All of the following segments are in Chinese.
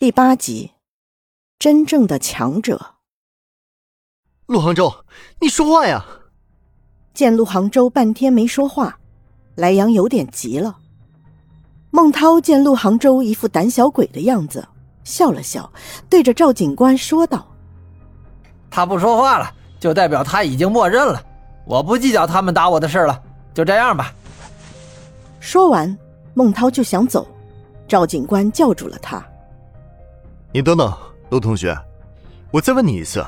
第八集，真正的强者。陆杭州，你说话呀！见陆杭州半天没说话，莱阳有点急了。孟涛见陆杭州一副胆小鬼的样子，笑了笑，对着赵警官说道：“他不说话了，就代表他已经默认了。我不计较他们打我的事了，就这样吧。”说完，孟涛就想走，赵警官叫住了他。你等等，陆同学，我再问你一次，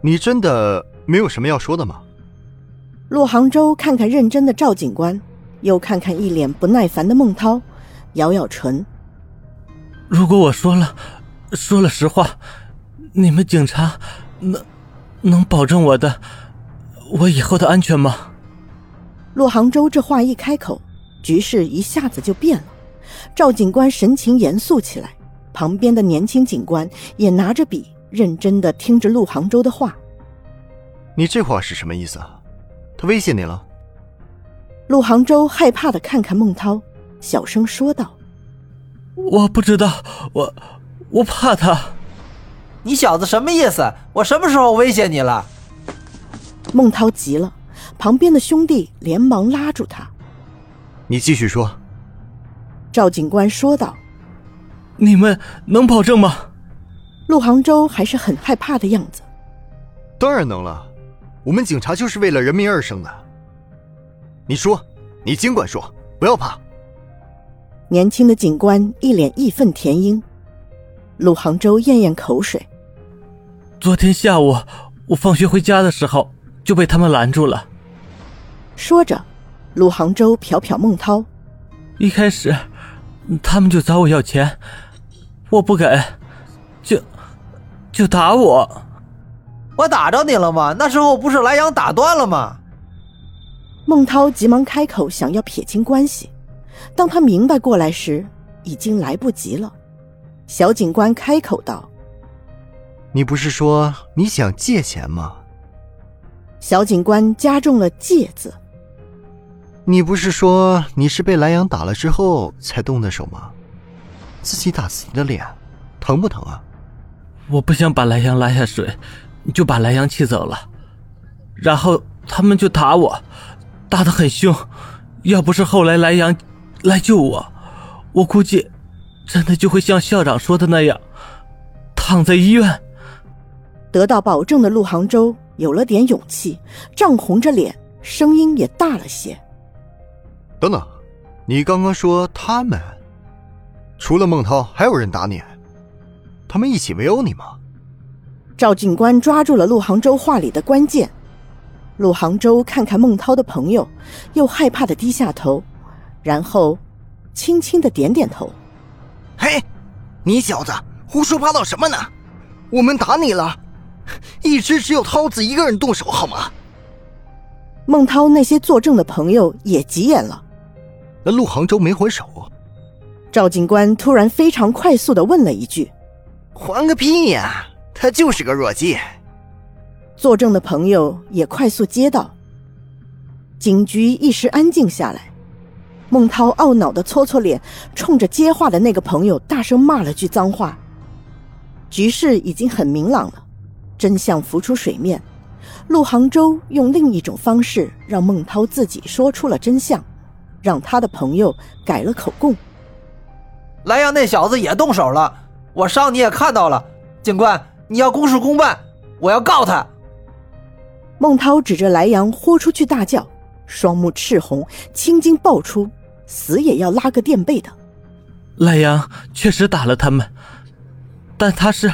你真的没有什么要说的吗？陆杭州看看认真的赵警官，又看看一脸不耐烦的孟涛，咬咬唇。如果我说了，说了实话，你们警察能能保证我的我以后的安全吗？陆杭州这话一开口，局势一下子就变了。赵警官神情严肃起来。旁边的年轻警官也拿着笔，认真的听着陆杭州的话。你这话是什么意思啊？他威胁你了？陆杭州害怕的看看孟涛，小声说道：“我不知道，我我怕他。你小子什么意思？我什么时候威胁你了？”孟涛急了，旁边的兄弟连忙拉住他：“你继续说。”赵警官说道。你们能保证吗？陆杭州还是很害怕的样子。当然能了，我们警察就是为了人民而生的。你说，你尽管说，不要怕。年轻的警官一脸义愤填膺。陆杭州咽咽口水。昨天下午我放学回家的时候就被他们拦住了。说着，陆杭州瞟瞟孟涛。一开始。他们就找我要钱，我不给，就就打我。我打着你了吗？那时候不是莱阳打断了吗？孟涛急忙开口想要撇清关系，当他明白过来时，已经来不及了。小警官开口道：“你不是说你想借钱吗？”小警官加重了“借”字。你不是说你是被莱阳打了之后才动的手吗？自己打自己的脸，疼不疼啊？我不想把莱阳拉下水，就把莱阳气走了，然后他们就打我，打得很凶。要不是后来莱阳来救我，我估计真的就会像校长说的那样，躺在医院。得到保证的陆杭州有了点勇气，涨红着脸，声音也大了些。等等，你刚刚说他们，除了孟涛，还有人打你？他们一起围殴你吗？赵警官抓住了陆杭州话里的关键。陆杭州看看孟涛的朋友，又害怕的低下头，然后轻轻的点点头。嘿，你小子胡说八道什么呢？我们打你了，一直只有涛子一个人动手，好吗？孟涛那些作证的朋友也急眼了。那陆杭州没还手？赵警官突然非常快速的问了一句：“还个屁呀！他就是个弱鸡。”作证的朋友也快速接到。警局一时安静下来。孟涛懊恼的搓搓脸，冲着接话的那个朋友大声骂了句脏话。局势已经很明朗了，真相浮出水面。陆杭州用另一种方式让孟涛自己说出了真相。让他的朋友改了口供。莱阳那小子也动手了，我伤你也看到了。警官，你要公事公办，我要告他。孟涛指着莱阳豁出去大叫，双目赤红，青筋爆出，死也要拉个垫背的。莱阳确实打了他们，但他是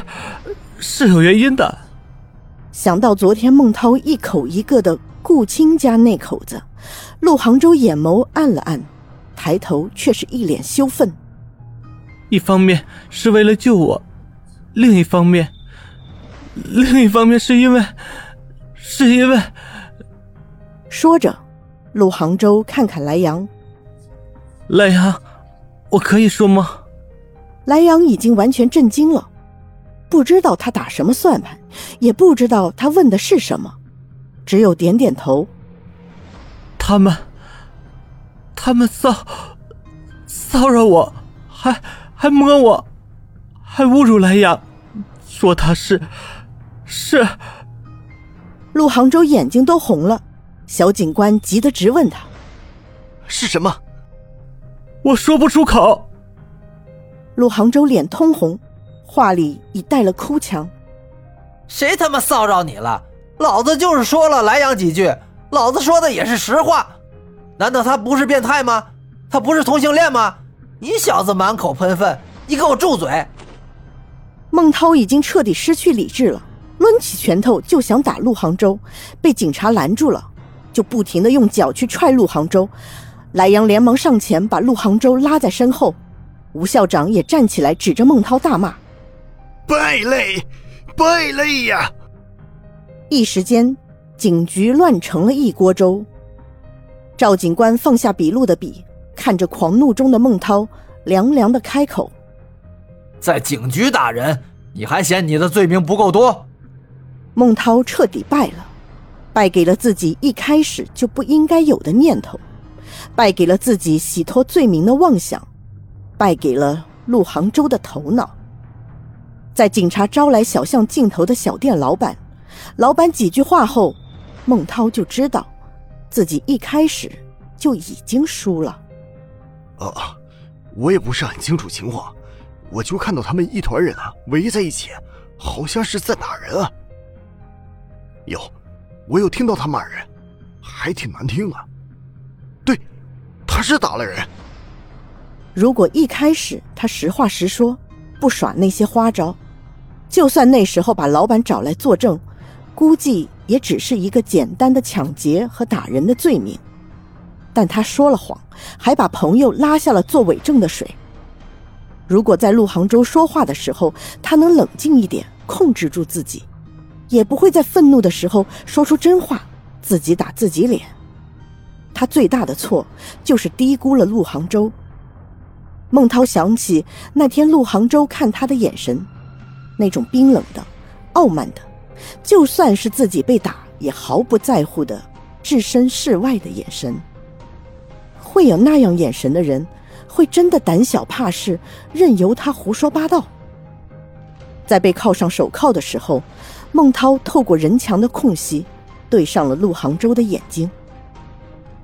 是有原因的。想到昨天孟涛一口一个的顾青家那口子。陆杭州眼眸暗了暗，抬头却是一脸羞愤。一方面是为了救我，另一方面，另一方面是因为，是因为……说着，陆杭州看看莱阳。莱阳，我可以说吗？莱阳已经完全震惊了，不知道他打什么算盘，也不知道他问的是什么，只有点点头。他们，他们骚骚扰我，还还摸我，还侮辱莱阳，说他是是。陆杭州眼睛都红了，小警官急得直问他：“是什么？”我说不出口。陆杭州脸通红，话里已带了哭腔：“谁他妈骚扰你了？老子就是说了莱阳几句，老子说的也是实话。难道他不是变态吗？他不是同性恋吗？你小子满口喷粪，你给我住嘴！”孟涛已经彻底失去理智了，抡起拳头就想打陆杭州，被警察拦住了，就不停的用脚去踹陆杭州。莱阳连忙上前把陆杭州拉在身后，吴校长也站起来指着孟涛大骂：“败类，败类呀！”一时间，警局乱成了一锅粥。赵警官放下笔录的笔，看着狂怒中的孟涛，凉凉的开口：“在警局打人，你还嫌你的罪名不够多？”孟涛彻底败了，败给了自己一开始就不应该有的念头。败给了自己洗脱罪名的妄想，败给了陆杭州的头脑。在警察招来小巷尽头的小店老板，老板几句话后，孟涛就知道自己一开始就已经输了。啊，我也不是很清楚情况，我就看到他们一团人啊围在一起，好像是在打人啊。有，我有听到他骂人，还挺难听啊。对，他是打了人。如果一开始他实话实说，不耍那些花招，就算那时候把老板找来作证，估计也只是一个简单的抢劫和打人的罪名。但他说了谎，还把朋友拉下了做伪证的水。如果在陆杭州说话的时候，他能冷静一点，控制住自己，也不会在愤怒的时候说出真话，自己打自己脸。他最大的错就是低估了陆杭州。孟涛想起那天陆杭州看他的眼神，那种冰冷的、傲慢的，就算是自己被打也毫不在乎的置身事外的眼神。会有那样眼神的人，会真的胆小怕事，任由他胡说八道。在被铐上手铐的时候，孟涛透过人墙的空隙，对上了陆杭州的眼睛。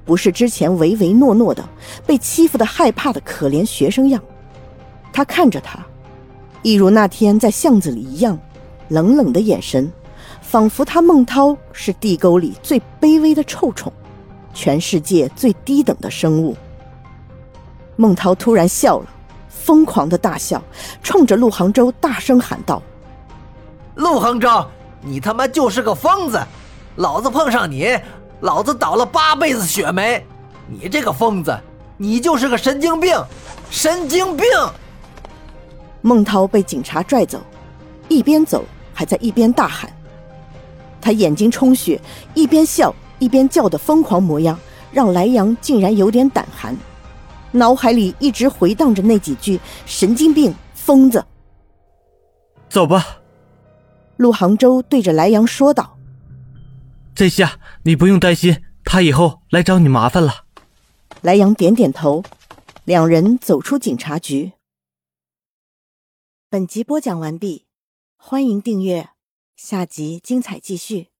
不是之前唯唯诺诺的、被欺负的害怕的可怜学生样，他看着他，一如那天在巷子里一样，冷冷的眼神，仿佛他孟涛是地沟里最卑微的臭虫，全世界最低等的生物。孟涛突然笑了，疯狂的大笑，冲着陆杭州大声喊道：“陆杭州，你他妈就是个疯子！老子碰上你！”老子倒了八辈子血霉，你这个疯子，你就是个神经病，神经病！孟涛被警察拽走，一边走还在一边大喊，他眼睛充血，一边笑一边叫的疯狂模样，让莱阳竟然有点胆寒，脑海里一直回荡着那几句“神经病”“疯子”。走吧，陆杭州对着莱阳说道。这下你不用担心他以后来找你麻烦了。莱阳点点头，两人走出警察局。本集播讲完毕，欢迎订阅，下集精彩继续。